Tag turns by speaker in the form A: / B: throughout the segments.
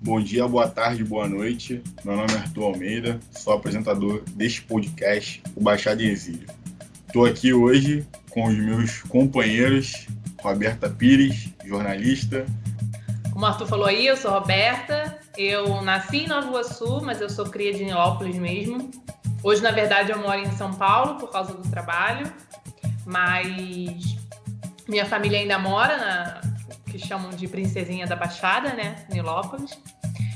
A: bom dia, boa tarde, boa noite. Meu nome é Arthur Almeida, sou apresentador deste podcast, o Baixada em Exílio. Estou aqui hoje com os meus companheiros, Roberta Pires, jornalista.
B: Como o Arthur falou aí, eu sou Roberta, eu nasci em Nova Iguaçu, mas eu sou cria de Nilópolis mesmo. Hoje, na verdade, eu moro em São Paulo por causa do trabalho, mas minha família ainda mora na que chamam de Princesinha da Baixada, né, Nilópolis.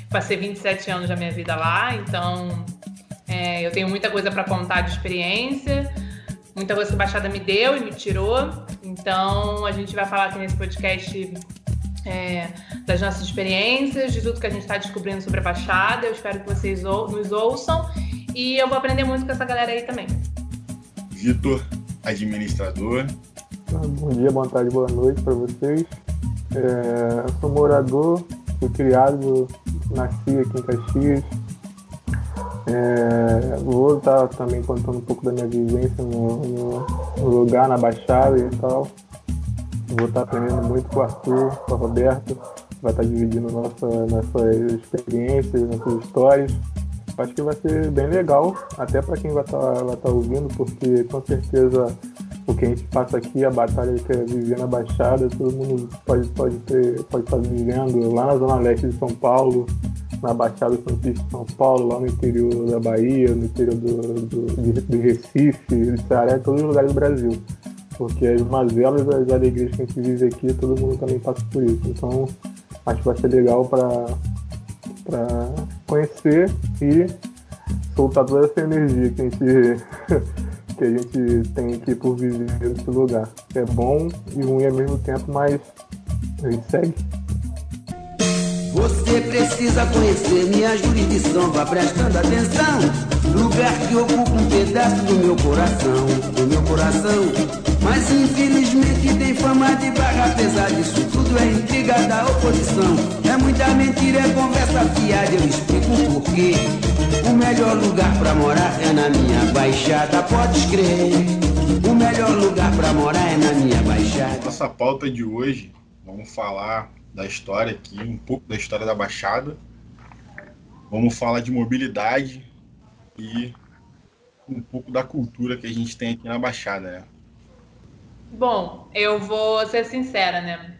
B: Passei 27 anos da minha vida lá, então é, eu tenho muita coisa para contar de experiência, muita coisa que a Baixada me deu e me tirou. Então a gente vai falar aqui nesse podcast é, das nossas experiências, de tudo que a gente está descobrindo sobre a Baixada. Eu espero que vocês ou, nos ouçam e eu vou aprender muito com essa galera aí também.
A: Vitor, administrador.
C: Bom dia, boa tarde, boa noite para vocês. É, sou morador, fui criado, nasci aqui em Caxias. É, vou estar também contando um pouco da minha vivência no, no, lugar, na Baixada e tal. Vou estar aprendendo muito com o Arthur, com a Roberta. Vai estar dividindo nossa, nossas experiências, nossas histórias. Acho que vai ser bem legal, até para quem vai estar, vai estar ouvindo, porque com certeza o que a gente passa aqui, a batalha que é viver na Baixada, todo mundo pode, pode, ter, pode estar vivendo lá na Zona Leste de São Paulo, na Baixada Santista de São Paulo, lá no interior da Bahia, no interior do, do, de Recife, de Ceará, em todos os lugares do Brasil. Porque as mazelas, as alegrias que a gente vive aqui, todo mundo também passa por isso. Então, acho que vai ser legal para conhecer e soltar toda essa energia que a gente que a gente tem aqui por viver nesse lugar. É bom e ruim ao mesmo tempo, mas a gente segue.
D: Você precisa conhecer minha jurisdição, vá prestando atenção. Lugar que ocupa um pedaço do meu coração, do meu coração. Mas infelizmente tem fama de barra, apesar disso tudo é intriga da oposição. É muita mentira, é conversa fiada, eu explico o porquê. O melhor lugar pra morar é na minha baixada, pode crer. O melhor lugar pra morar é na minha baixada.
A: Nossa pauta de hoje, vamos falar da história aqui, um pouco da história da Baixada. Vamos falar de mobilidade e um pouco da cultura que a gente tem aqui na Baixada, né?
B: Bom, eu vou ser sincera, né?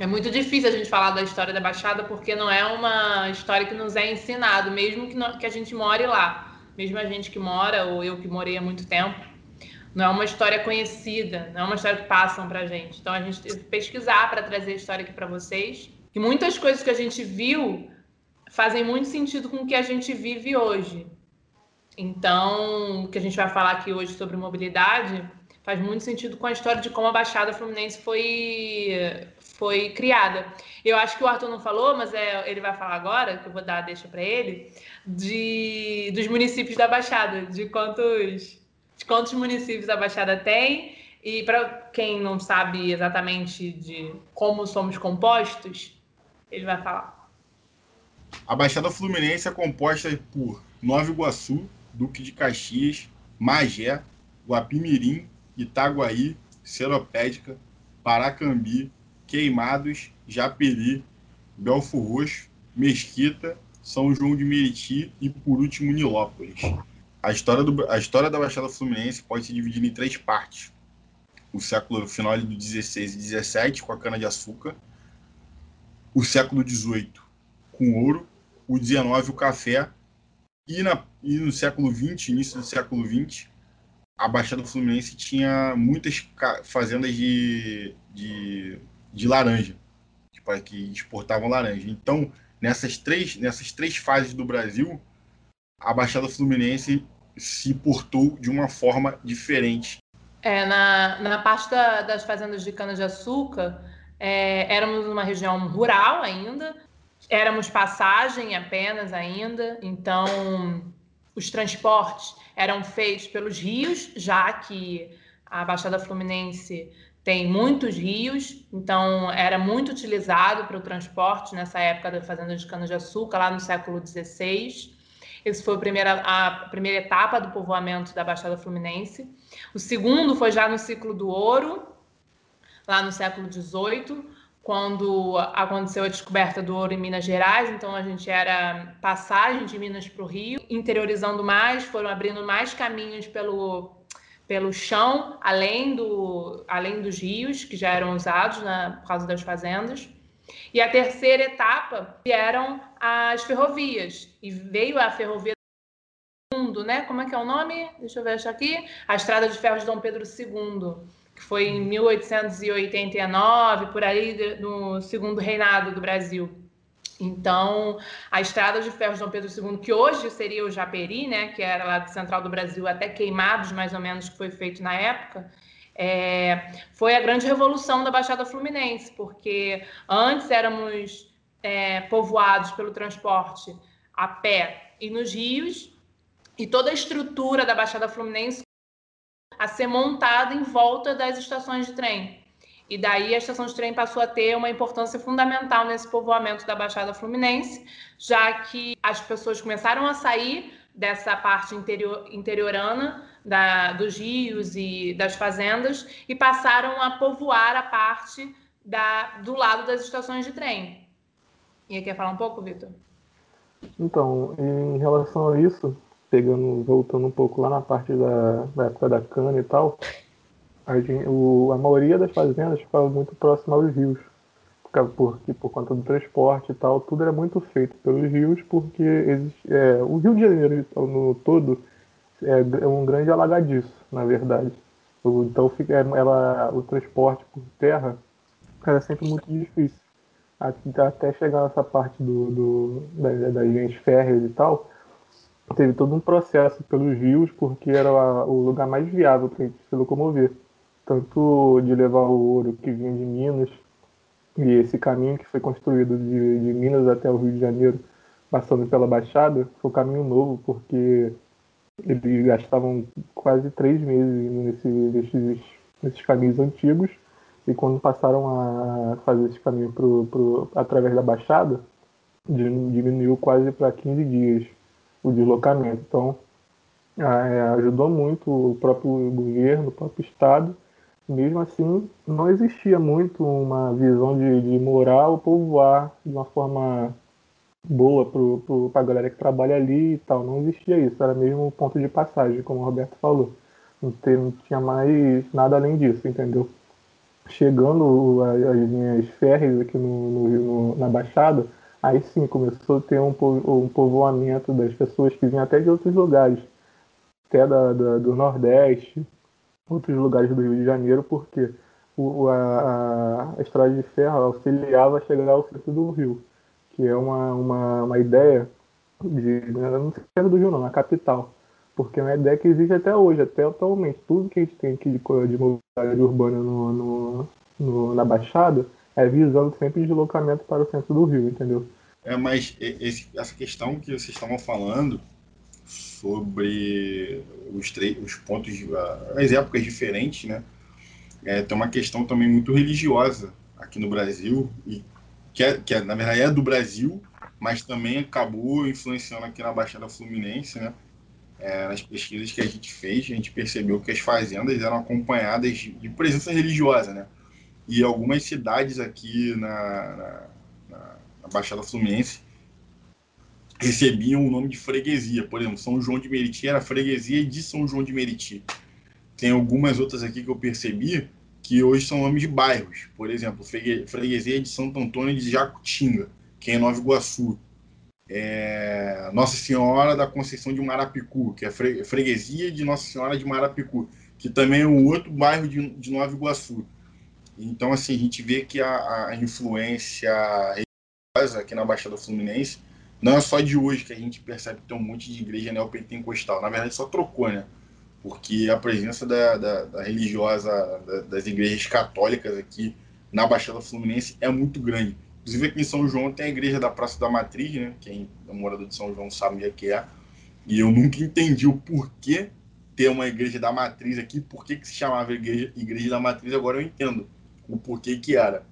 B: É muito difícil a gente falar da história da Baixada porque não é uma história que nos é ensinado, mesmo que, não, que a gente more lá. Mesmo a gente que mora, ou eu que morei há muito tempo, não é uma história conhecida, não é uma história que passam pra gente. Então a gente teve que pesquisar para trazer a história aqui para vocês. E muitas coisas que a gente viu fazem muito sentido com o que a gente vive hoje. Então, o que a gente vai falar aqui hoje sobre mobilidade faz muito sentido com a história de como a Baixada Fluminense foi foi criada. Eu acho que o Arthur não falou, mas é, ele vai falar agora, que eu vou dar deixa para ele, de, dos municípios da Baixada, de quantos, de quantos municípios a Baixada tem. E para quem não sabe exatamente de como somos compostos, ele vai falar.
A: A Baixada Fluminense é composta por Nova Iguaçu, Duque de Caxias, Magé, Guapimirim, Itaguaí, Seropédica, Paracambi, Queimados, Japeri, Belfo Roxo, Mesquita, São João de Meriti e, por último, Nilópolis. A história, do, a história da Baixada Fluminense pode se dividir em três partes. O século final do 16 e 17 com a cana-de-açúcar, o século 18 com ouro, o 19 o café e, na, e no século 20, início do século 20, a Baixada Fluminense tinha muitas fazendas de, de de laranja, tipo, que exportavam laranja. Então, nessas três, nessas três fases do Brasil, a Baixada Fluminense se portou de uma forma diferente.
B: É, na, na parte da, das fazendas de cana-de-açúcar, é, éramos uma região rural ainda, éramos passagem apenas ainda, então os transportes eram feitos pelos rios, já que a Baixada Fluminense tem muitos rios, então era muito utilizado para o transporte nessa época da fazenda de cana-de-açúcar, lá no século XVI. Essa foi a primeira, a primeira etapa do povoamento da Baixada Fluminense. O segundo foi já no ciclo do ouro, lá no século XVIII, quando aconteceu a descoberta do ouro em Minas Gerais, então a gente era passagem de Minas para o Rio, interiorizando mais, foram abrindo mais caminhos pelo, pelo chão, além, do, além dos rios que já eram usados né, por causa das fazendas. E a terceira etapa vieram as ferrovias, e veio a ferrovia do mundo, né? Como é que é o nome? Deixa eu ver achar aqui. A Estrada de Ferro de Dom Pedro II que foi em 1889, por aí no segundo reinado do Brasil. Então, a estrada de ferro de Dom Pedro II, que hoje seria o Japeri, né, que era lá do central do Brasil, até Queimados, mais ou menos, que foi feito na época, é, foi a grande revolução da Baixada Fluminense, porque antes éramos é, povoados pelo transporte a pé e nos rios, e toda a estrutura da Baixada Fluminense a ser montada em volta das estações de trem. E daí a estação de trem passou a ter uma importância fundamental nesse povoamento da Baixada Fluminense, já que as pessoas começaram a sair dessa parte interior, interiorana da, dos rios e das fazendas e passaram a povoar a parte da, do lado das estações de trem. E quer falar um pouco, Vitor?
C: Então, em relação a isso, pegando, voltando um pouco lá na parte da, da época da cana e tal, a, o, a maioria das fazendas ficava muito próxima aos rios. Porque, por conta do transporte e tal, tudo era muito feito pelos rios, porque existe, é, o Rio de Janeiro no todo é, é um grande alagadiço, na verdade. Então fica, é, ela, o transporte por terra era sempre muito difícil. Até chegar nessa parte do, do, das, das linhas férreas e tal, teve todo um processo pelos rios, porque era o lugar mais viável para a gente se locomover. Tanto de levar o ouro que vinha de Minas, e esse caminho que foi construído de, de Minas até o Rio de Janeiro, passando pela Baixada, foi um caminho novo, porque eles gastavam quase três meses nesse, nesses, nesses caminhos antigos, e quando passaram a fazer esse caminho pro, pro, através da Baixada, diminuiu quase para 15 dias o deslocamento. Então, é, ajudou muito o próprio governo, o próprio Estado. Mesmo assim, não existia muito uma visão de, de morar ou povoar de uma forma boa para a galera que trabalha ali e tal. Não existia isso, era mesmo um ponto de passagem, como o Roberto falou. Não, ter, não tinha mais nada além disso, entendeu? Chegando as linhas férreas aqui no, no, no, na Baixada, Aí sim começou a ter um, um povoamento das pessoas que vinham até de outros lugares, até da, da, do Nordeste, outros lugares do Rio de Janeiro, porque o, a, a, estrada de ferro auxiliava a chegar ao centro do Rio, que é uma, uma, uma ideia de. Não centro do Rio, não, na capital. Porque é uma ideia que existe até hoje, até atualmente. Tudo que a gente tem aqui de, de mobilidade urbana no, no, no, na Baixada é, visando sempre deslocamento para o centro do Rio, entendeu?
A: É, mas esse, essa questão que vocês estavam falando sobre os, os pontos, as épocas diferentes, né? É, tem uma questão também muito religiosa aqui no Brasil, e que, é, que é, na verdade é do Brasil, mas também acabou influenciando aqui na Baixada Fluminense, né? É, nas pesquisas que a gente fez, a gente percebeu que as fazendas eram acompanhadas de, de presença religiosa, né? e algumas cidades aqui na, na, na, Baixada Fluminense recebiam o nome de freguesia. Por exemplo, São João de Meriti era freguesia de São João de Meriti. Tem algumas outras aqui que eu percebi que hoje são nomes de bairros. Por exemplo, freguesia de Santo Antônio de Jacutinga, que é em Nova Iguaçu. É Nossa Senhora da Conceição de Marapicu, que é freguesia de Nossa Senhora de Marapicu, que também é um outro bairro de, de Nova Iguaçu. Então, assim, a gente vê que a, a influência religiosa aqui na Baixada Fluminense não é só de hoje que a gente percebe que tem um monte de igreja neopentecostal. Na verdade, só trocou, né? Porque a presença da, da, da religiosa, da, das igrejas católicas aqui na Baixada Fluminense é muito grande. Inclusive aqui em São João tem a igreja da Praça da Matriz, né? Quem é morador de São João sabe o que é. E eu nunca entendi o porquê ter uma igreja da Matriz aqui, por que, que se chamava igreja, igreja da Matriz, agora eu entendo o porquê que era.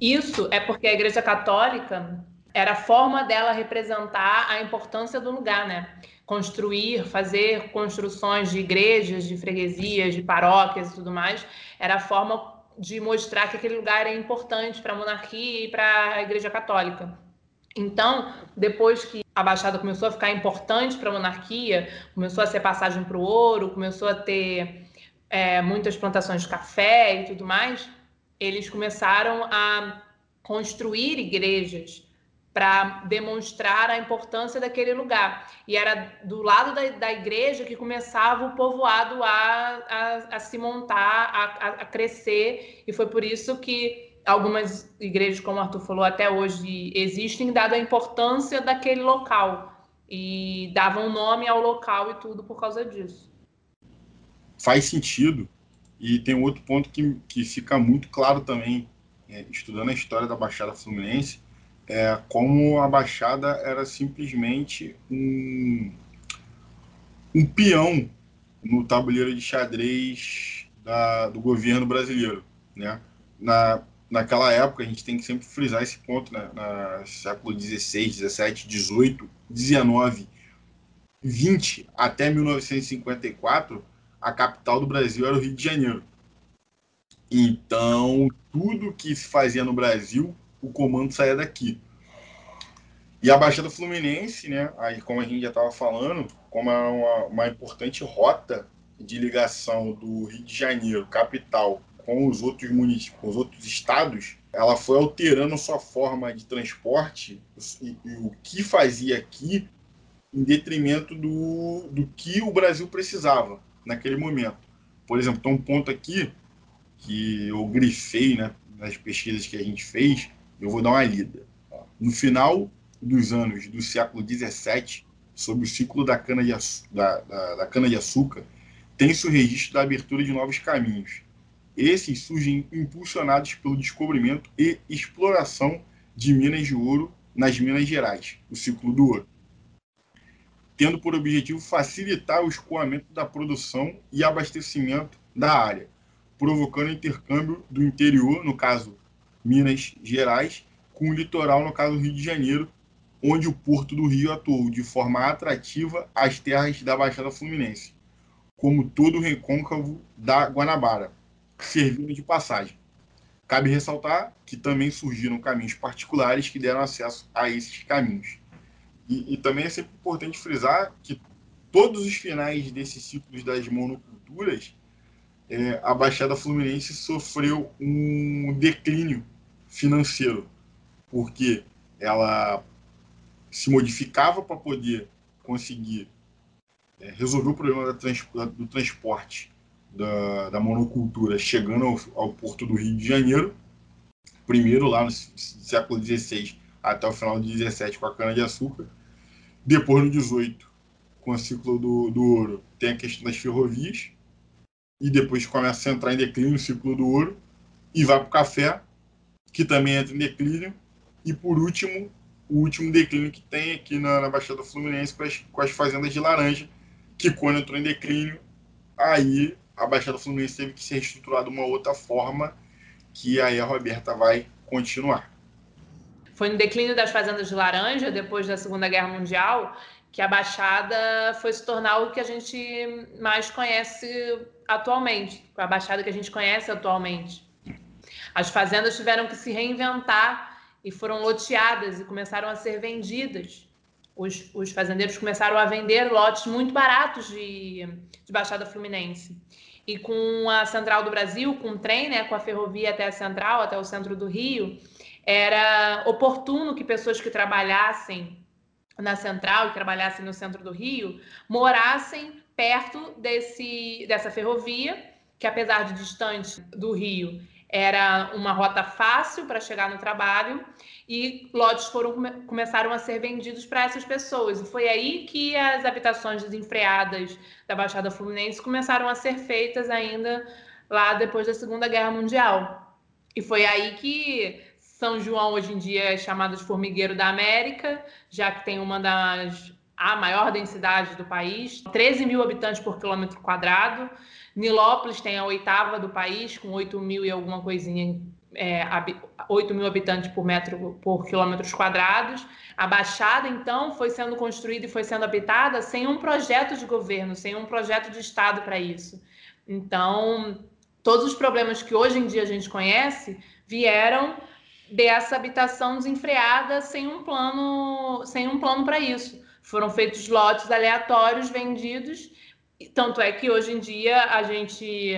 B: Isso é porque a Igreja Católica era a forma dela representar a importância do lugar, né? Construir, fazer construções de igrejas, de freguesias, de paróquias e tudo mais, era a forma de mostrar que aquele lugar é importante para a monarquia e para a Igreja Católica. Então, depois que a Baixada começou a ficar importante para a monarquia, começou a ser passagem para o ouro, começou a ter é, muitas plantações de café e tudo mais, eles começaram a construir igrejas para demonstrar a importância daquele lugar. E era do lado da, da igreja que começava o povoado a, a, a se montar, a, a, crescer, e foi por isso que algumas igrejas, como o Arthur falou, até hoje existem, dada a importância daquele local. E davam nome ao local e tudo por causa disso.
A: Faz sentido. E tem outro ponto que, que fica muito claro também, é, estudando a história da Baixada Fluminense, é, como a Baixada era simplesmente um, um peão no tabuleiro de xadrez da, do governo brasileiro. Né? Na, naquela época, a gente tem que sempre frisar esse ponto, né? no século XVI, XVII, XVIII, XIX, XX até 1954, a capital do Brasil era o Rio de Janeiro. Então, tudo que se fazia no Brasil o comando saía daqui. E a Baixada Fluminense, né, aí, como a gente já estava falando, como é uma, uma importante rota de ligação do Rio de Janeiro, capital, com os outros municípios, com os outros estados, ela foi alterando sua forma de transporte e, e, o que fazia aqui em detrimento do, do que o Brasil precisava naquele momento. Por exemplo, tem um ponto aqui que eu grifei né, nas pesquisas que a gente fez, eu vou dar uma lida. No final dos anos do século XVII, sob o ciclo da cana-de-açúcar, da, da, da cana tem-se o registro da abertura de novos caminhos. Esses surgem impulsionados pelo descobrimento e exploração de minas de ouro nas Minas Gerais, o ciclo do ouro, tendo por objetivo facilitar o escoamento da produção e abastecimento da área, provocando intercâmbio do interior, no caso Minas Gerais, com o litoral, no caso Rio de Janeiro, onde o Porto do Rio atuou de forma atrativa às terras da Baixada Fluminense, como todo o recôncavo da Guanabara, servindo de passagem. Cabe ressaltar que também surgiram caminhos particulares que deram acesso a esses caminhos. E, e também é sempre importante frisar que todos os finais desses ciclos das monoculturas, é, a Baixada Fluminense sofreu um declínio financeiro, porque ela se modificava para poder conseguir é, resolver o problema trans, do transporte da, da monocultura chegando ao, ao, porto do Rio de Janeiro, primeiro lá no século XVI até o final do XVII com a cana-de-açúcar, depois no XVIII com o ciclo do, do ouro tem a questão das ferrovias, e depois começa a entrar em declínio o ciclo do ouro, e vai para o café, que também entra em declínio, e por último o último declínio que tem aqui na, na Baixada Fluminense com as, com as fazendas de laranja, que quando entrou em declínio, aí a Baixada Fluminense teve que ser reestruturada de uma outra forma, que aí a Roberta vai continuar.
B: Foi no declínio das fazendas de laranja, depois da Segunda Guerra Mundial, que a Baixada foi se tornar o que a gente mais conhece atualmente, a Baixada que a gente conhece atualmente. As fazendas tiveram que se reinventar e foram loteadas e começaram a ser vendidas. Os, os fazendeiros começaram a vender lotes muito baratos de, de Baixada Fluminense. E com a Central do Brasil, com o trem, né, com a ferrovia até a Central, até o centro do Rio, era oportuno que pessoas que trabalhassem na Central e trabalhassem no centro do Rio morassem perto desse, dessa ferrovia, que apesar de distante do Rio, era uma rota fácil para chegar no trabalho e lotes foram começaram a ser vendidos para essas pessoas. E foi aí que as habitações desenfreadas da Baixada Fluminense começaram a ser feitas ainda lá depois da Segunda Guerra Mundial. E foi aí que São João hoje em dia é chamado de formigueiro da América, já que tem uma das a maior densidade do país, 13 mil habitantes por quilômetro quadrado. Nilópolis tem a oitava do país, com 8 mil e alguma coisinha, é, 8 mil habitantes por metro por quilômetros quadrados. A Baixada, então, foi sendo construída e foi sendo habitada sem um projeto de governo, sem um projeto de Estado para isso. Então, todos os problemas que hoje em dia a gente conhece vieram dessa habitação desenfreada sem um plano, sem um plano para isso. Foram feitos lotes aleatórios vendidos, tanto é que hoje em dia a gente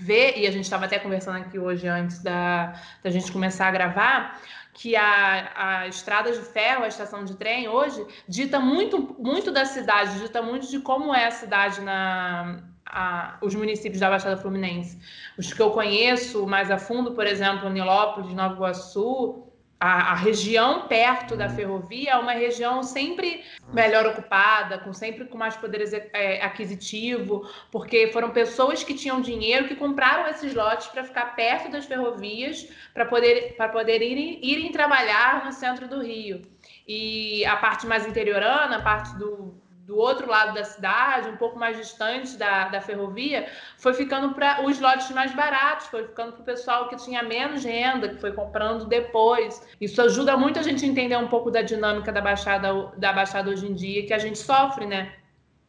B: vê, e a gente estava até conversando aqui hoje antes da, da gente começar a gravar, que a, a estrada de ferro, a estação de trem hoje, dita muito, muito da cidade, dita muito de como é a cidade na, a, os municípios da Baixada Fluminense. Os que eu conheço mais a fundo, por exemplo, Nilópolis, Nova Iguaçu, a, a, região perto da ferrovia é uma região sempre melhor ocupada, com sempre com mais poder é, aquisitivo, porque foram pessoas que tinham dinheiro que compraram esses lotes para ficar perto das ferrovias, para poder, para poder irem, irem trabalhar no centro do Rio. E a parte mais interiorana, a parte do, do outro lado da cidade, um pouco mais distante da, da ferrovia, foi ficando para os lotes mais baratos, foi ficando para o pessoal que tinha menos renda, que foi comprando depois. Isso ajuda muito a gente a entender um pouco da dinâmica da Baixada, da Baixada hoje em dia, que a gente sofre, né?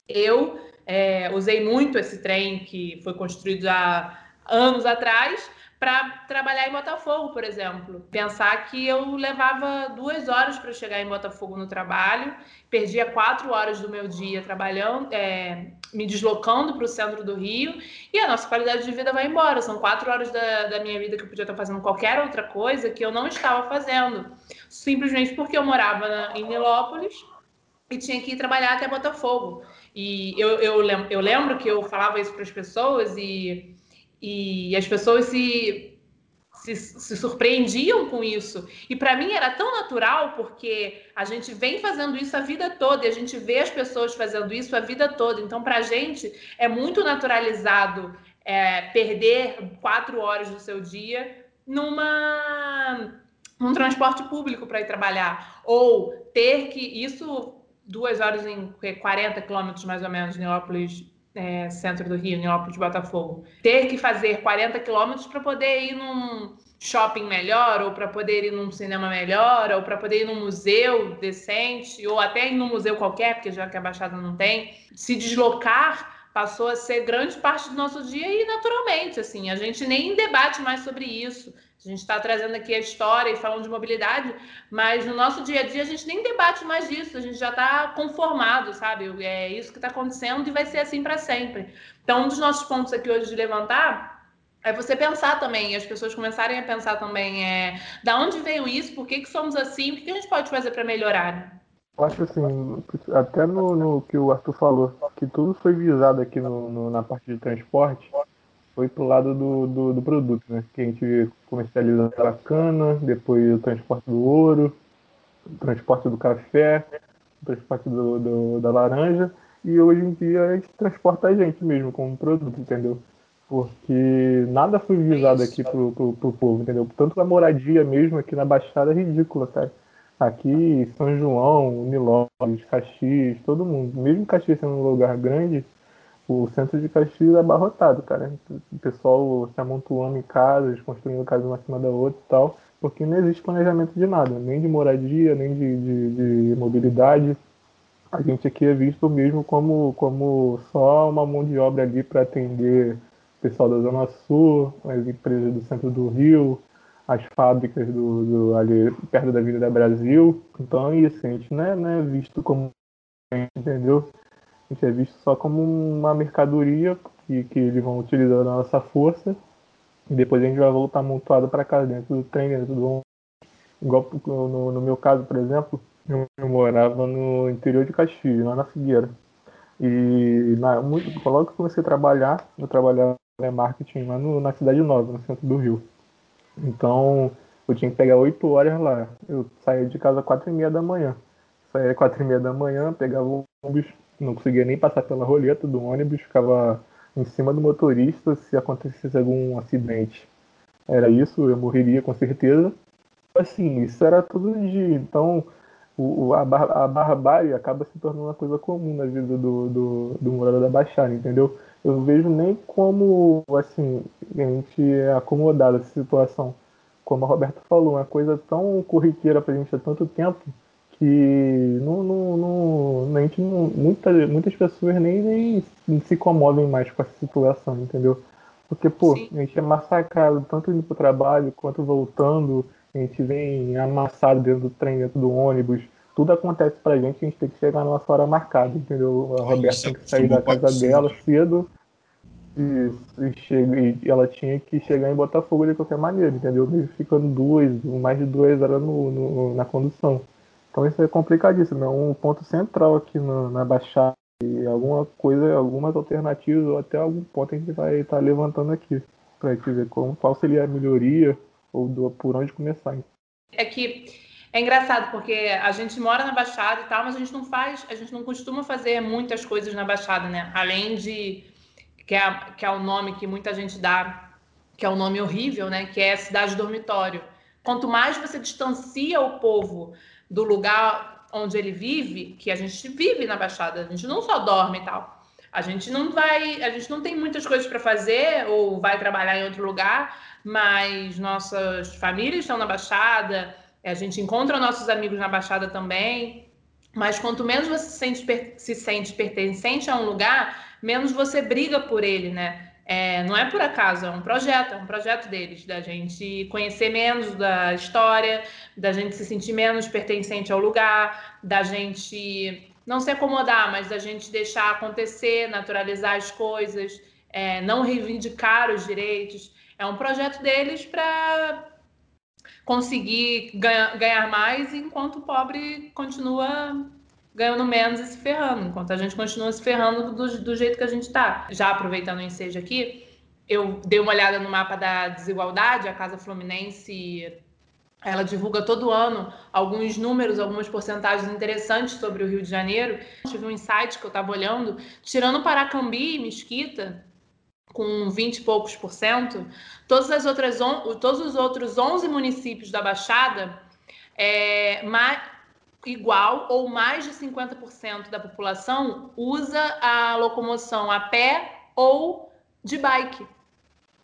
B: Eu é, usei muito esse trem que foi construído há anos atrás, para trabalhar em Botafogo, por exemplo. Pensar que eu levava duas horas para chegar em Botafogo no trabalho, perdia quatro horas do meu dia trabalhando, é, me deslocando para o centro do Rio, e a nossa qualidade de vida vai embora. São quatro horas da, da minha vida que eu podia estar fazendo qualquer outra coisa que eu não estava fazendo, simplesmente porque eu morava na, em Nilópolis e tinha que ir trabalhar até Botafogo. E eu, eu, eu lembro que eu falava isso para as pessoas e e as pessoas se, se, se surpreendiam com isso. E para mim era tão natural, porque a gente vem fazendo isso a vida toda e a gente vê as pessoas fazendo isso a vida toda. Então, para a gente é muito naturalizado é, perder quatro horas do seu dia numa num transporte público para ir trabalhar ou ter que isso duas horas em 40 quilômetros mais ou menos Neópolis é, centro do Rio, Neópolis de Botafogo, ter que fazer 40 quilômetros para poder ir num shopping melhor, ou para poder ir num cinema melhor, ou para poder ir num museu decente, ou até ir num museu qualquer, porque já que a Baixada não tem, se deslocar passou a ser grande parte do nosso dia e naturalmente, assim, a gente nem debate mais sobre isso. A gente está trazendo aqui a história e falando de mobilidade, mas no nosso dia a dia a gente nem debate mais disso, a gente já está conformado, sabe? É isso que está acontecendo e vai ser assim para sempre. Então, um dos nossos pontos aqui hoje de levantar é você pensar também, as pessoas começarem a pensar também, é, da onde veio isso, por que, que somos assim, o que, que a gente pode fazer para melhorar?
C: Eu acho assim, até no, no, que o Arthur falou, que tudo foi visado aqui no, no na parte de transporte, foi pro lado do, do, do, produto, né? Que a gente comercializa a cana, depois o transporte do ouro, o transporte do café, o transporte do, do, da laranja, e hoje em dia a gente transporta a gente mesmo como produto, entendeu? Porque nada foi visado aqui pro, pro, pro povo, entendeu? Tanto a moradia mesmo aqui na Baixada é ridícula, cara. Aqui, São João, Nilópolis, Caxias, todo mundo. Mesmo Caxias sendo um lugar grande, o centro de Caxias é abarrotado, cara. O pessoal se amontoando em casas, construindo casas uma acima da outra e tal, porque não existe planejamento de nada, nem de moradia, nem de, de, de mobilidade. A gente aqui é visto mesmo como, como só uma mão de obra ali para atender o pessoal da Zona Sul, as empresas do centro do Rio, as fábricas do, do ali perto da Avenida Brasil. Então é isso, a gente não é, não é visto como entendeu? A gente é visto só como uma mercadoria que, que eles vão utilizar a nossa força e depois a gente vai voltar amontoado para casa dentro do trem, dentro do. Igual no, no, meu caso, por exemplo, eu, eu, morava no interior de Caxias, lá na Figueira. E na, muito, logo que comecei a trabalhar, eu trabalhava marketing lá no, na Cidade Nova, no centro do Rio. Então, eu tinha que pegar 8 horas lá. Eu saía de casa às 4 e meia da manhã. Saía às 4 e meia da manhã, pegava o ônibus não conseguia nem passar pela roleta do ônibus, ficava em cima do motorista se acontecesse algum acidente. Era isso, eu morreria com certeza. Assim, isso era todo dia. Então, o, a, bar, a barbárie acaba se tornando uma coisa comum na vida do, do, do morador da Baixada, entendeu? Eu vejo nem como, assim, a gente é acomodado essa situação. Como a Roberta falou, uma coisa tão corriqueira pra gente há tanto tempo, que não, não, não, a gente não, muita, muitas pessoas nem, nem se comovem mais com essa situação, entendeu? Porque, pô, Sim. a gente é massacrado tanto indo pro trabalho quanto voltando, a gente vem amassado dentro do trem, dentro do ônibus. Tudo acontece pra gente, a gente tem que chegar na nossa hora marcada, entendeu? A Roberta tem que sair da casa dela cedo e, e, chega, e ela tinha que chegar em Botafogo de qualquer maneira, entendeu? Mesmo ficando duas, mais de duas horas no, no, na condução. Então isso é complicadíssimo, é um ponto central aqui no, na Baixada. E alguma coisa, algumas alternativas ou até algum ponto a gente vai estar tá levantando aqui para te ver como, qual seria a melhoria ou do, por onde começar.
B: É que é engraçado porque a gente mora na Baixada e tal, mas a gente não faz, a gente não costuma fazer muitas coisas na Baixada, né? Além de que é, que é o nome que muita gente dá, que é o um nome horrível, né? Que é cidade dormitório. Quanto mais você distancia o povo do lugar onde ele vive, que a gente vive na Baixada, a gente não só dorme e tal. A gente não vai, a gente não tem muitas coisas para fazer ou vai trabalhar em outro lugar, mas nossas famílias estão na Baixada, a gente encontra nossos amigos na Baixada também. Mas quanto menos você se sente, se sente pertencente a um lugar, menos você briga por ele, né? É, não é por acaso, é um projeto, é um projeto deles, da gente conhecer menos da história, da gente se sentir menos pertencente ao lugar, da gente não se acomodar, mas da gente deixar acontecer, naturalizar as coisas, é, não reivindicar os direitos. É um projeto deles para conseguir ganhar, ganhar mais enquanto o pobre continua ganhando menos e se ferrando, enquanto a gente continua se ferrando do, do jeito que a gente está. Já aproveitando o ensejo aqui, eu dei uma olhada no mapa da desigualdade, a Casa Fluminense ela divulga todo ano alguns números, algumas porcentagens interessantes sobre o Rio de Janeiro. Tive um insight que eu estava olhando, tirando Paracambi e Mesquita, com 20 e poucos por cento, todas as outras todos os outros 11 municípios da Baixada, é, mais, igual ou mais de 50% da população usa a locomoção a pé ou de bike.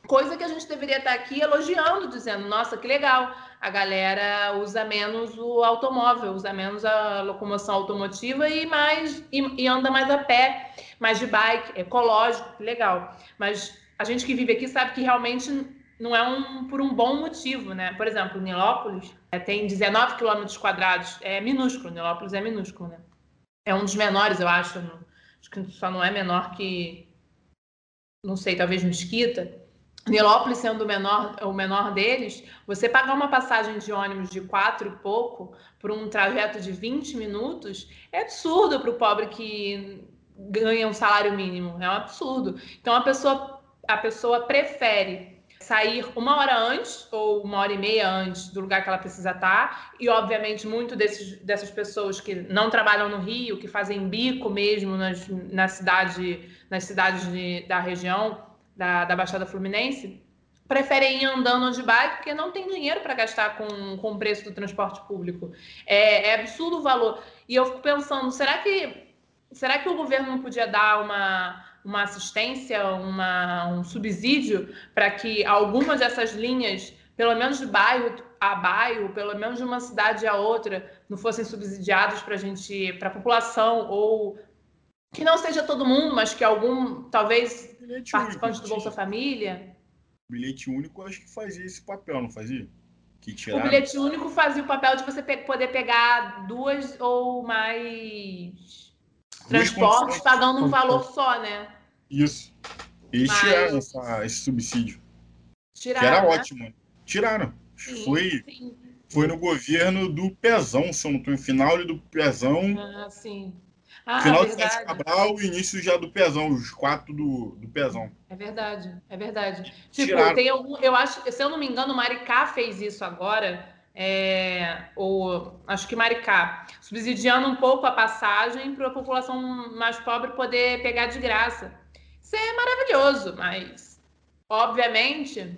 B: Coisa que a gente deveria estar aqui elogiando, dizendo: nossa, que legal, a galera usa menos o automóvel, usa menos a locomoção automotiva e mais e, e anda mais a pé, mais de bike, ecológico, que legal. Mas a gente que vive aqui sabe que realmente não é um, por um bom motivo, né? Por exemplo, Nilópolis é, tem 19 quilômetros quadrados, é minúsculo, Nilópolis é minúsculo, né? É um dos menores, eu acho, acho que só não é menor que, não sei, talvez Mesquita. Nilópolis sendo o menor, o menor deles, você pagar uma passagem de ônibus de quatro e pouco por um trajeto de 20 minutos é absurdo para o pobre que ganha um salário mínimo, é um absurdo. Então a pessoa, a pessoa prefere sair uma hora antes ou uma hora e meia antes do lugar que ela precisa estar. E, obviamente, muito desses, dessas pessoas que não trabalham no Rio, que fazem bico mesmo nas, na cidade, nas cidades de, da região, da, da Baixada Fluminense, preferem ir andando de bike porque não tem dinheiro para gastar com, com o preço do transporte público. É, é absurdo o valor. E eu fico pensando, será que, será que o governo não podia dar uma uma assistência, uma, um subsídio para que algumas dessas linhas, pelo menos de bairro a bairro, pelo menos de uma cidade a outra, não fossem subsidiados para a gente, para a população ou que não seja todo mundo, mas que algum, talvez bilhete participante único, do Bolsa Família.
A: O bilhete único acho que fazia esse papel, não fazia?
B: O bilhete único fazia o papel de você pe poder pegar duas ou mais transportes pagando um valor só, né?
A: Isso. Eles Mas... tiraram essa, esse subsídio. Tiraram. Que era né? ótimo. Tiraram. Sim, foi, sim. foi no governo do Pezão, se eu não estou em final do Pezão.
B: Ah, sim. Ah,
A: final do Sérgio Cabral, início já do Pezão, os quatro do, do Pezão.
B: É verdade, é verdade. Tipo, Tiraram. tem algum. Eu acho, se eu não me engano, o Maricá fez isso agora. É, ou acho que Maricá, subsidiando um pouco a passagem para a população mais pobre poder pegar de graça. Isso é maravilhoso, mas obviamente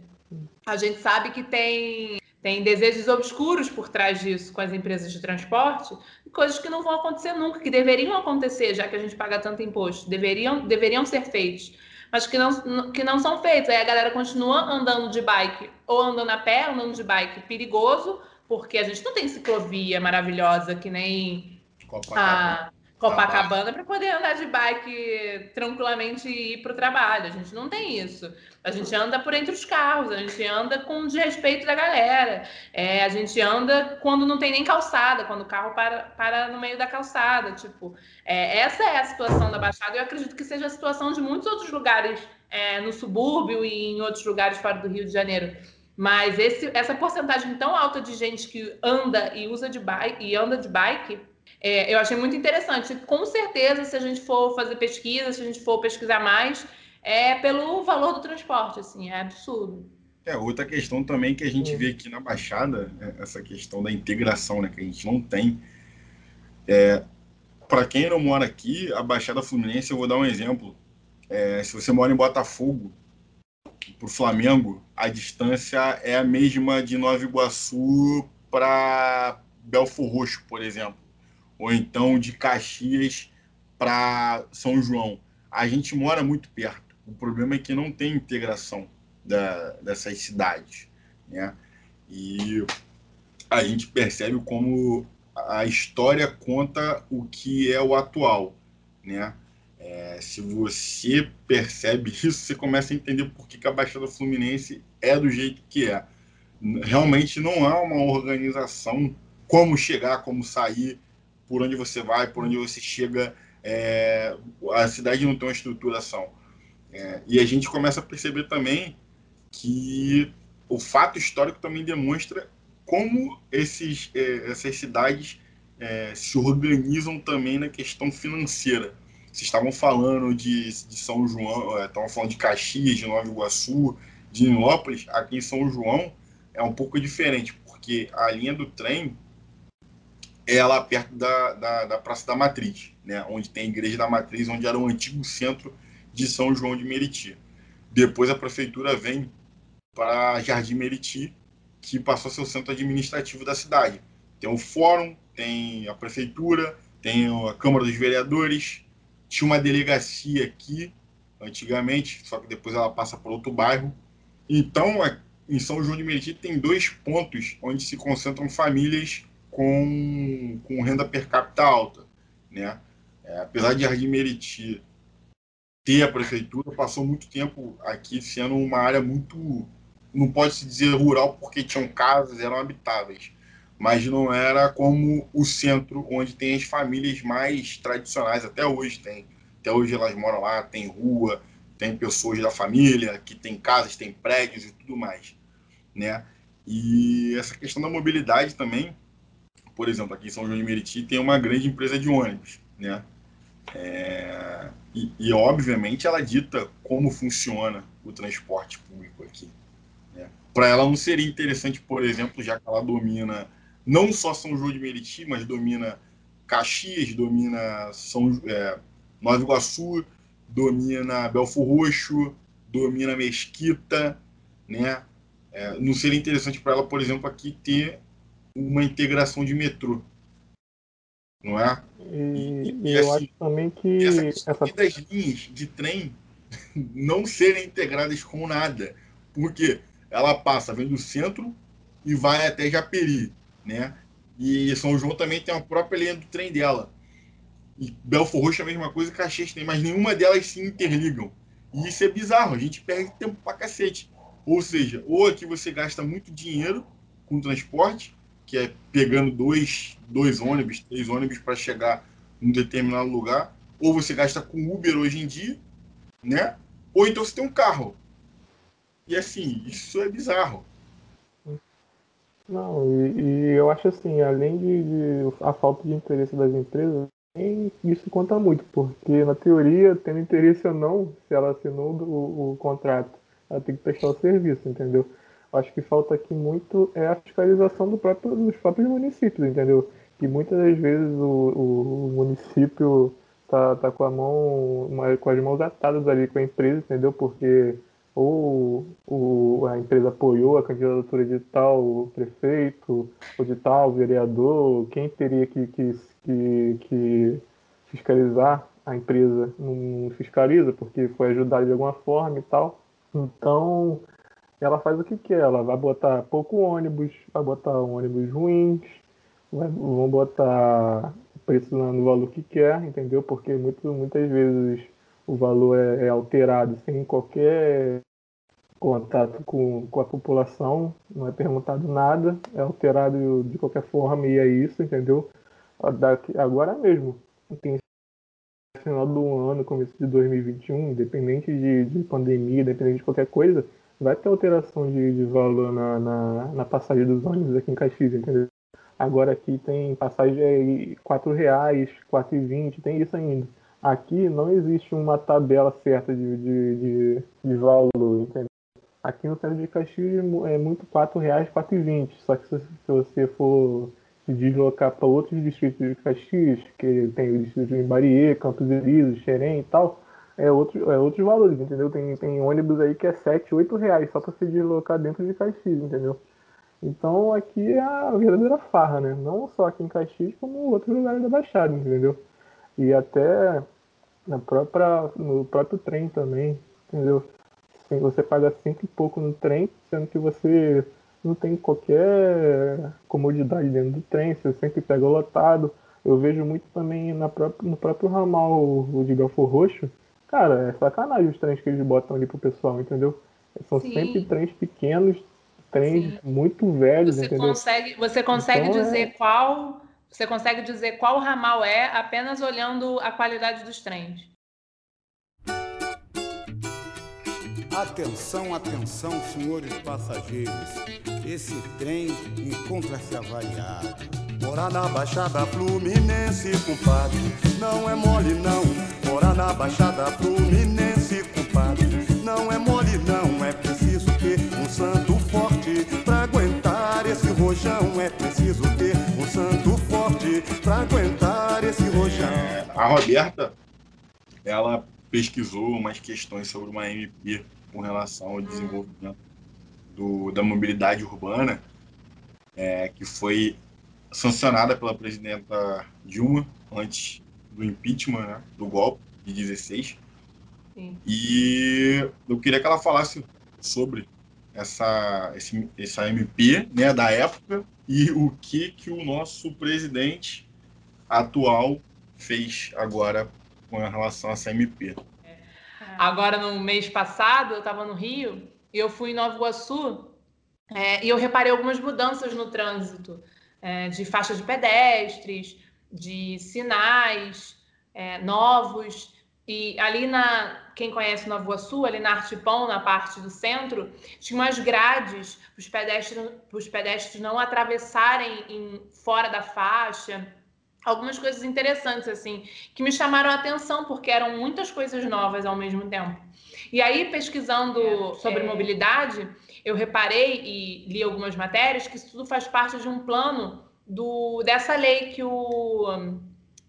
B: a gente sabe que tem, tem desejos obscuros por trás disso com as empresas de transporte, coisas que não vão acontecer nunca, que deveriam acontecer, já que a gente paga tanto imposto, deveriam, deveriam ser feitos, mas que não, que não são feitos. Aí a galera continua andando de bike ou andando a pé, andando de bike perigoso, porque a gente não tem ciclovia maravilhosa que nem a, Copacabana para poder andar de bike tranquilamente e ir para o trabalho. A gente não tem isso. A gente anda por entre os carros, a gente anda com desrespeito da galera. É, a gente anda quando não tem nem calçada, quando o carro para, para no meio da calçada. Tipo, é, essa é a situação da Baixada. Eu acredito que seja a situação de muitos outros lugares é, no subúrbio e em outros lugares fora do Rio de Janeiro. Mas esse, essa porcentagem tão alta de gente que anda e usa de bike e anda de bike é, eu achei muito interessante. Com certeza, se a gente for fazer pesquisa, se a gente for pesquisar mais, é pelo valor do transporte, assim, é absurdo.
A: É, outra questão também que a gente vê aqui na Baixada, é essa questão da integração, né, que a gente não tem. É, Para quem não mora aqui, a Baixada Fluminense, eu vou dar um exemplo. É, se você mora em Botafogo, para o Flamengo, a distância é a mesma de Nova Iguaçu para Belfor Roxo, por exemplo ou então de Caxias para São João. A gente mora muito perto. O problema é que não tem integração da, dessas cidades, né? E a gente percebe como a história conta o que é o atual, né? É, se você percebe isso, você começa a entender por que, que a Baixada Fluminense é do jeito que é. Realmente não há uma organização como chegar, como sair, por onde você vai, por onde você chega. É, a cidade não tem uma estruturação. É, e a gente começa a perceber também que o fato histórico também demonstra como esses, é, essas cidades é, se organizam também na questão financeira. Vocês estavam falando de, de São João, é, estavam falando de Caxias, de Nova Iguaçu, de Nilópolis. Aqui em São João é um pouco diferente, porque a linha do trem é lá perto da, da, da, Praça da Matriz, né? onde tem a Igreja da Matriz, onde era o antigo centro de São João de Meriti. Depois a prefeitura vem para Jardim Meriti, que passou a ser o centro administrativo da cidade. Tem o fórum, tem a prefeitura, tem a Câmara dos Vereadores, tinha uma delegacia aqui antigamente, só que depois ela passa por outro bairro. Então, em São João de Meriti tem dois pontos onde se concentram famílias com, com renda per capita alta. Né? É, apesar de Jardim Meriti ter a prefeitura, passou muito tempo aqui sendo uma área muito, não pode se dizer rural, porque tinham casas, eram habitáveis, mas não era como o centro, onde tem as famílias mais tradicionais, até hoje tem. Até hoje elas moram lá, tem rua, tem pessoas da família, que tem casas, tem prédios e tudo mais. Né? E essa questão da mobilidade também, por exemplo, aqui em São João de Meriti tem uma grande empresa de ônibus, né? É, e, e, obviamente ela dita como funciona o transporte público aqui. Né? Para ela não seria interessante, por exemplo, já que ela domina não só São João de Meriti, mas domina Caxias, domina São é, Nova Iguaçu, domina Belfor Roxo, domina Mesquita, né? É, não seria interessante para ela, por exemplo, aqui ter uma integração de metrô. Não é?
C: E, e, e eu assim, acho também que
A: essa, essa... das linhas de trem não serem integradas com nada. Porque ela passa, vem do centro e vai até Japeri, né? E São João também tem a própria linha do trem dela. E Belfor Roxo é a mesma coisa que Caxias tem, mas nenhuma delas se interligam. E isso é bizarro, a gente perde tempo pra cacete. Ou seja, ou aqui você gasta muito dinheiro com transporte, que é pegando dois, dois ônibus, três ônibus para chegar em um determinado lugar, ou você gasta com Uber hoje em dia, né? Ou então você tem um carro. E assim, isso é bizarro.
C: Não, e, e eu acho assim, além de, de, a falta de interesse das empresas, isso conta muito, porque na teoria, tendo interesse ou não, se ela assinou o, o contrato, ela tem que prestar o serviço, entendeu? Acho que falta aqui muito é a fiscalização do próprio, dos próprios municípios, entendeu? Que muitas das vezes o, o, município tá, tá com a mão, com as mãos atadas ali com a empresa, entendeu? Porque ou o, a empresa apoiou a candidatura de tal prefeito, ou de tal vereador, quem teria que, que, que, que fiscalizar a empresa não fiscaliza, porque foi ajudado de alguma forma e tal. Então, ela faz o que quer. Ela vai botar pouco ônibus, vai botar ônibus ruins, vai, vão botar preço no valor que quer, entendeu? Porque muito, muitas vezes o valor é, é alterado sem qualquer contato com, com a população, não é perguntado nada, é alterado de qualquer forma e é isso, entendeu? Agora mesmo, tem final do ano, começo de 2021, independente de, de pandemia, independente de qualquer coisa, vai ter alteração de, de valor na, na, na, passagem dos ônibus aqui em Caxias, entendeu? Agora aqui tem passagem R$ reais, R$ 4,20, tem isso ainda. Aqui não existe uma tabela certa de, de, de, de valor, entendeu? Aqui no centro de Caxias é muito R$ reais, R$ 4,20. Só que se, se você for se deslocar para outros distritos de Caxias, que tem o distrito de Imbarie, Campos Elíseos, Xerém e tal, é, outro, é outros valores, entendeu? Tem, tem ônibus aí que é 7, 8 reais só para se deslocar dentro de Caxias, entendeu? Então aqui é a verdadeira farra, né? Não só aqui em Caxias, como outros lugares da Baixada, entendeu? E até na própria, no próprio trem também, entendeu? Assim, você paga cinco e pouco no trem, sendo que você não tem qualquer comodidade dentro do trem, você sempre pega lotado. Eu vejo muito também na própria, no próprio ramal de Galfor Roxo. Cara, é sacanagem os trens que eles botam ali pro pessoal, entendeu? São Sim. sempre trens pequenos, trens Sim. muito velhos,
B: você
C: entendeu?
B: Consegue, você consegue então, dizer é... qual. Você consegue dizer qual ramal é apenas olhando a qualidade dos trens.
E: Atenção, atenção, senhores passageiros. Esse trem encontra-se avariado. Morar na Baixada Fluminense, compadre, não é mole não. Morar na Baixada Fluminense, compadre, não é mole não. É preciso ter um santo forte pra aguentar esse rojão. É preciso ter um santo forte pra aguentar esse rojão.
A: A Roberta, ela pesquisou umas questões sobre uma MP com relação ao desenvolvimento do, da mobilidade urbana, é, que foi sancionada pela presidenta Dilma antes do impeachment, né, do golpe de 16. Sim. E eu queria que ela falasse sobre essa, esse, essa MP né, da época e o que, que o nosso presidente atual fez agora com relação a essa MP.
B: Agora, no mês passado, eu estava no Rio e eu fui em Nova Iguaçu é, e eu reparei algumas mudanças no trânsito, é, de faixa de pedestres, de sinais é, novos. E ali na, quem conhece Nova Iguaçu, ali na Artipão, na parte do centro, tinha umas grades para os pedestres, pedestres não atravessarem em, fora da faixa algumas coisas interessantes, assim, que me chamaram a atenção, porque eram muitas coisas novas ao mesmo tempo. E aí, pesquisando é, sobre é... mobilidade, eu reparei e li algumas matérias que isso tudo faz parte de um plano do, dessa lei que o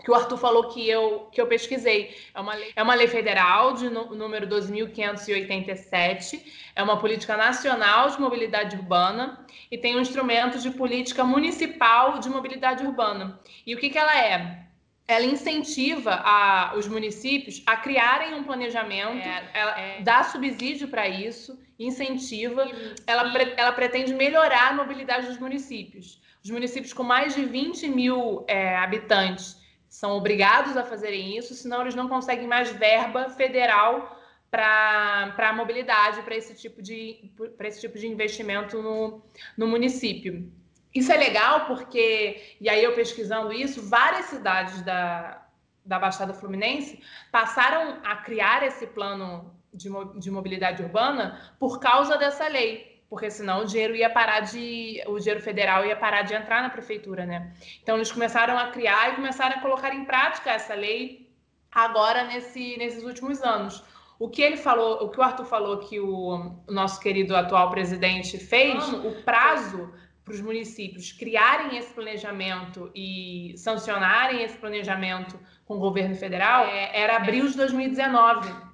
B: que o Arthur falou que eu, que eu pesquisei. É uma lei, é uma lei federal de no, número 2.587, é uma política nacional de mobilidade urbana e tem um instrumento de política municipal de mobilidade urbana. E o que, que ela é? Ela incentiva a, os municípios a criarem um planejamento, é, ela é, dá subsídio para isso, incentiva, e, ela, e... ela pretende melhorar a mobilidade dos municípios. Os municípios com mais de 20 mil é, habitantes são obrigados a fazerem isso, senão eles não conseguem mais verba federal para a mobilidade, para esse, tipo de, esse tipo de investimento no, no município. Isso é legal porque, e aí eu pesquisando isso, várias cidades da, da Baixada Fluminense passaram a criar esse plano de, de mobilidade urbana por causa dessa lei porque senão o dinheiro ia parar de. o dinheiro federal ia parar de entrar na prefeitura, né? Então eles começaram a criar e começaram a colocar em prática essa lei agora nesse, nesses últimos anos. O que ele falou, o que o Arthur falou que o, o nosso querido atual presidente fez, o prazo para os municípios criarem esse planejamento e sancionarem esse planejamento com o governo federal é, era abril de 2019.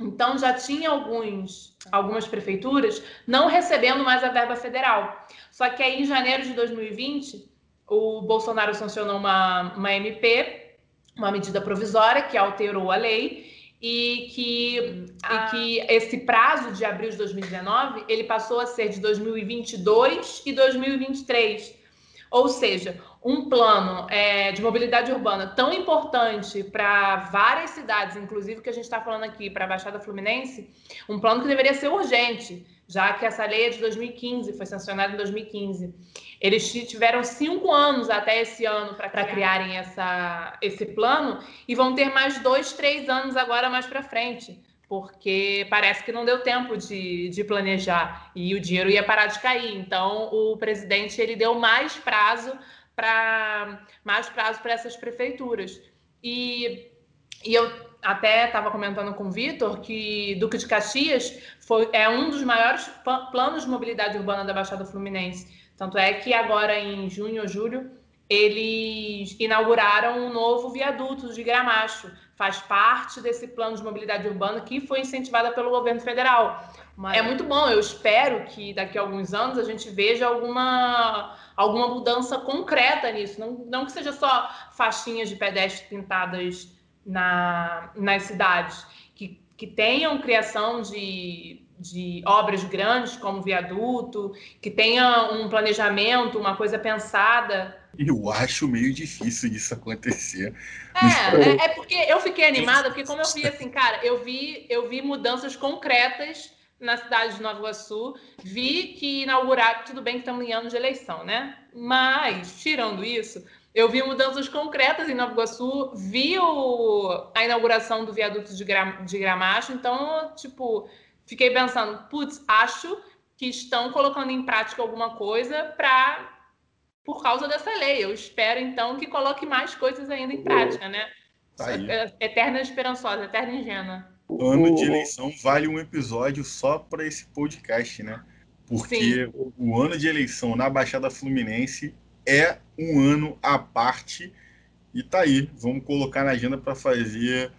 B: Então já tinha alguns, algumas prefeituras não recebendo mais a verba federal. Só que aí em janeiro de 2020, o Bolsonaro sancionou uma, uma MP, uma medida provisória que alterou a lei e que, ah. e que esse prazo de abril de 2019 ele passou a ser de 2022 e 2023. Ou seja, um plano é, de mobilidade urbana tão importante para várias cidades, inclusive que a gente está falando aqui para a Baixada Fluminense, um plano que deveria ser urgente, já que essa lei é de 2015, foi sancionada em 2015. Eles tiveram cinco anos até esse ano para criarem essa, esse plano e vão ter mais dois, três anos agora mais para frente porque parece que não deu tempo de, de, planejar e o dinheiro ia parar de cair. Então, o presidente ele deu mais prazo para mais prazo para essas prefeituras. E, e eu até estava comentando com o Vitor que Duque de Caxias foi, é um dos maiores planos de mobilidade urbana da Baixada Fluminense. Tanto é que agora, em junho ou julho, eles inauguraram um novo viaduto de Gramacho. Faz parte desse plano de mobilidade urbana que foi incentivada pelo governo federal. Mas... É muito bom. Eu espero que daqui a alguns anos a gente veja alguma, alguma mudança concreta nisso. Não, não que seja só faixinhas de pedestre pintadas na, nas cidades, que, que tenham criação de de obras grandes como viaduto, que tenha um planejamento, uma coisa pensada.
A: Eu acho meio difícil isso acontecer.
B: É, é, é, porque eu fiquei animada, porque como eu vi assim, cara, eu vi, eu vi mudanças concretas na cidade de Nova Iguaçu, vi que inaugurar, tudo bem que estamos em ano de eleição, né? Mas, tirando isso, eu vi mudanças concretas em Nova Iguaçu, vi o, a inauguração do viaduto de, Gra, de Gramacho, então, tipo, fiquei pensando, putz, acho que estão colocando em prática alguma coisa para por causa dessa lei. Eu espero então que coloque mais coisas ainda em prática, né? Tá é, eterna esperançosa, eterna ingênua.
A: Ano de eleição vale um episódio só para esse podcast, né? Porque Sim. o ano de eleição na Baixada Fluminense é um ano à parte e tá aí. Vamos colocar na agenda para fazer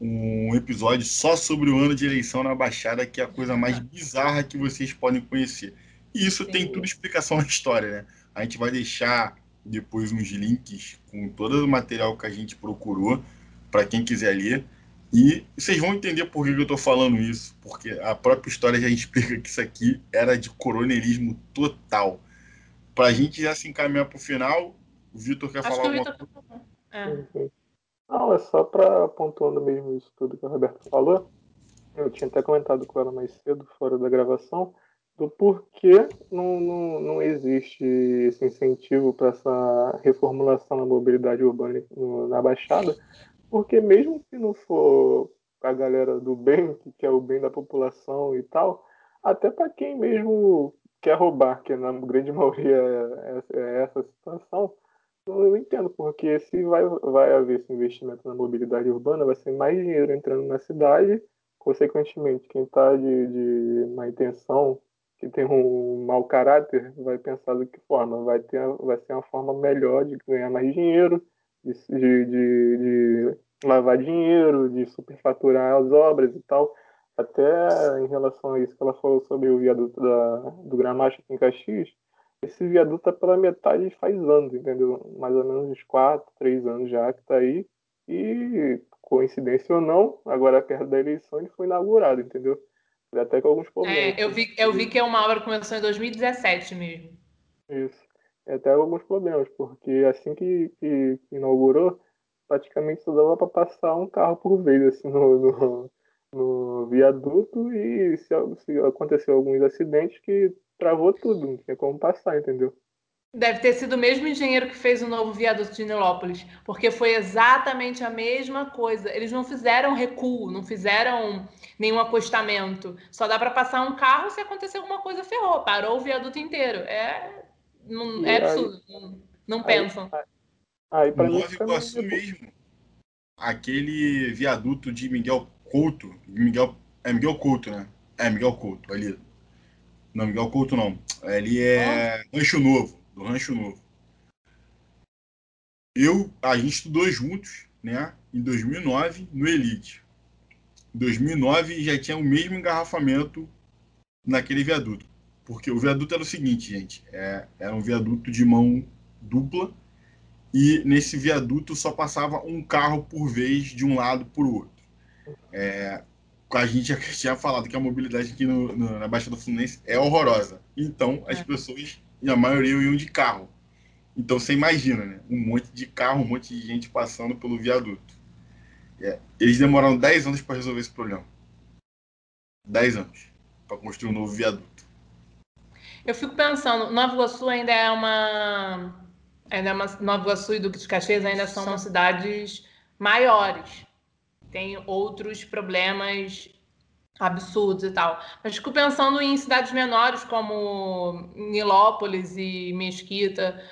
A: um episódio só sobre o ano de eleição na Baixada, que é a coisa mais bizarra que vocês podem conhecer. E isso Sim. tem tudo explicação na história, né? A gente vai deixar depois uns links com todo o material que a gente procurou para quem quiser ler. E vocês vão entender por que eu estou falando isso, porque a própria história já explica que isso aqui era de coronelismo total. Para a gente já se encaminhar para o final, o Vitor quer Acho falar que alguma coisa?
C: É. Não, é só para pontuando mesmo isso tudo que o Roberto falou. Eu tinha até comentado com ela mais cedo, fora da gravação, do porquê não, não, não existe esse incentivo para essa reformulação da mobilidade urbana na Baixada, porque mesmo que não for a galera do bem, que quer o bem da população e tal, até para quem mesmo quer roubar, que na grande maioria é, é, é essa situação, eu entendo, porque se vai, vai haver esse investimento na mobilidade urbana, vai ser mais dinheiro entrando na cidade, consequentemente, quem está de, de má intenção, que tem um mau caráter, vai pensar de que forma? Vai, ter, vai ser uma forma melhor de ganhar mais dinheiro, de, de, de lavar dinheiro, de superfaturar as obras e tal. Até em relação a isso que ela falou sobre o viaduto da, do Gramacho aqui em Caxias, esse viaduto tá pela metade faz anos, entendeu? Mais ou menos uns 4, 3 anos já que está aí. E, coincidência ou não, agora perto da eleição ele foi inaugurado, entendeu? Até com alguns problemas.
B: É, eu vi, eu vi que é uma obra que começou em 2017 mesmo.
C: Isso. É até alguns problemas, porque assim que, que inaugurou, praticamente só dava para passar um carro por vez assim, no, no, no viaduto e se, se aconteceu alguns acidentes que travou tudo, não tinha como passar, entendeu?
B: Deve ter sido o mesmo engenheiro que fez o novo viaduto de Nilópolis, porque foi exatamente a mesma coisa. Eles não fizeram recuo, não fizeram nenhum acostamento. Só dá para passar um carro se acontecer alguma coisa ferrou, parou o viaduto inteiro. É, não, é absurdo, não, não aí, pensam.
A: Aí, aí Nova Iguaçu mesmo, aquele viaduto de Miguel Couto, Miguel, é Miguel Couto, né? É Miguel Couto, ali não, Miguel Couto não. Ele é ah. Rancho Novo, do Rancho Novo. Eu, a gente estudou juntos, né? Em 2009, no Elite. Em 2009 já tinha o mesmo engarrafamento naquele viaduto. Porque o viaduto era o seguinte, gente. É, era um viaduto de mão dupla. E nesse viaduto só passava um carro por vez de um lado para o outro. É, a gente já tinha falado que a mobilidade aqui no, no, na Baixada Fluminense é horrorosa. Então, as é. pessoas, a maioria, iam de carro. Então você imagina, né? Um monte de carro, um monte de gente passando pelo viaduto. É, eles demoraram 10 anos para resolver esse problema. 10 anos para construir um novo viaduto.
B: Eu fico pensando, Nova Iguaçu ainda é uma. Ainda é uma Nova Iguaçu e Duque de Caxias ainda são cidades maiores. Tem outros problemas absurdos e tal. Mas fico pensando em cidades menores como Nilópolis e Mesquita.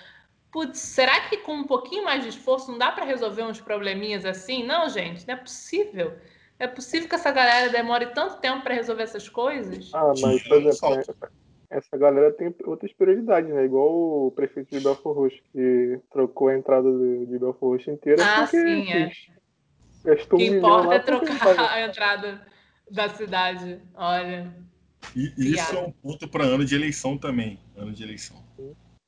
B: Putz, será que com um pouquinho mais de esforço não dá para resolver uns probleminhas assim? Não, gente, não é possível. É possível que essa galera demore tanto tempo para resolver essas coisas?
C: Ah, mas, por exemplo, essa galera tem outras prioridades, né? Igual o prefeito de Belfort Roxo, que trocou a entrada de, de Belfort Roxo inteira.
B: Ah, sim, é.
C: Gastou
B: O que
C: um
B: importa é trocar a entrada da cidade. Olha.
A: E e isso é um ponto para ano de eleição também. Ano de eleição.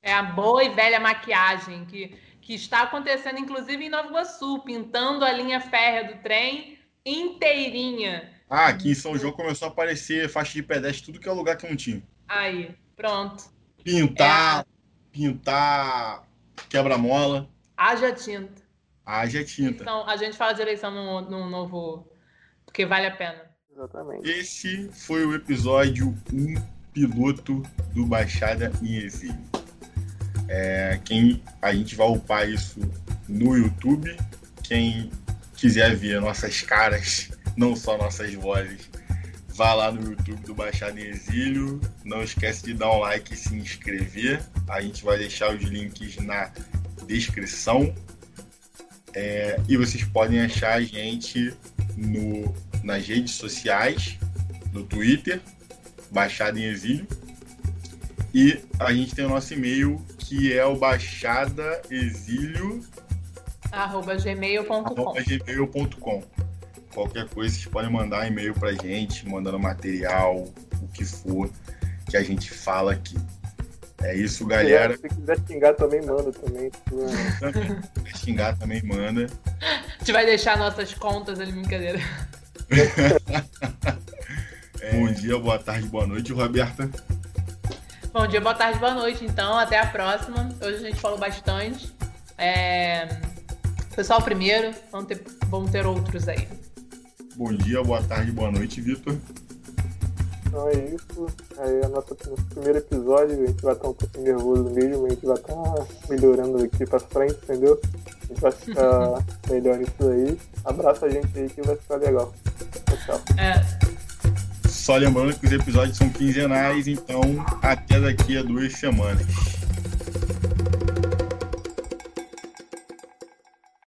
B: É a boa e velha maquiagem que, que está acontecendo, inclusive, em Nova Iguaçu, pintando a linha férrea do trem inteirinha.
A: Ah, aqui em São João começou a aparecer faixa de pedestre, tudo que é lugar que não tinha.
B: Aí, pronto.
A: Pintar, pintar quebra-mola,
B: Haja tinta.
A: haja tinta.
B: Então, a gente fala de eleição num, num novo. Porque vale a pena.
C: Exatamente.
A: Esse foi o episódio 1 piloto do Baixada em Exílio. É, quem a gente vai upar isso no YouTube. Quem quiser ver nossas caras, não só nossas vozes, vá lá no YouTube do Baixada em Exílio. Não esquece de dar um like e se inscrever. A gente vai deixar os links na descrição. É, e vocês podem achar a gente no, nas redes sociais, no Twitter, Baixada em Exílio. E a gente tem o nosso e-mail, que é o.
B: Arroba gmail.com.
A: Qualquer coisa, vocês podem mandar e-mail pra gente, mandando material, o que for, que a gente fala aqui. É isso, galera.
C: Se quiser xingar também, manda também. é.
A: Se xingar também manda.
B: A gente vai deixar nossas contas ali, brincadeira.
A: Bom dia, boa tarde, boa noite, Roberta.
B: Bom dia, boa tarde, boa noite, então. Até a próxima. Hoje a gente falou bastante. É... Pessoal, primeiro, vamos ter, vamos ter outros aí.
A: Bom dia, boa tarde, boa noite, Vitor.
C: Então é isso. Aí é nosso nosso primeiro episódio, a gente vai estar um pouquinho nervoso mesmo, mas a gente vai estar melhorando aqui pra frente, entendeu? A gente vai ficar melhor nisso aí. Abraça a gente aí que vai ficar legal. Tchau, tchau.
B: É,
A: Só lembrando que os episódios são quinzenais, então até daqui a duas semanas.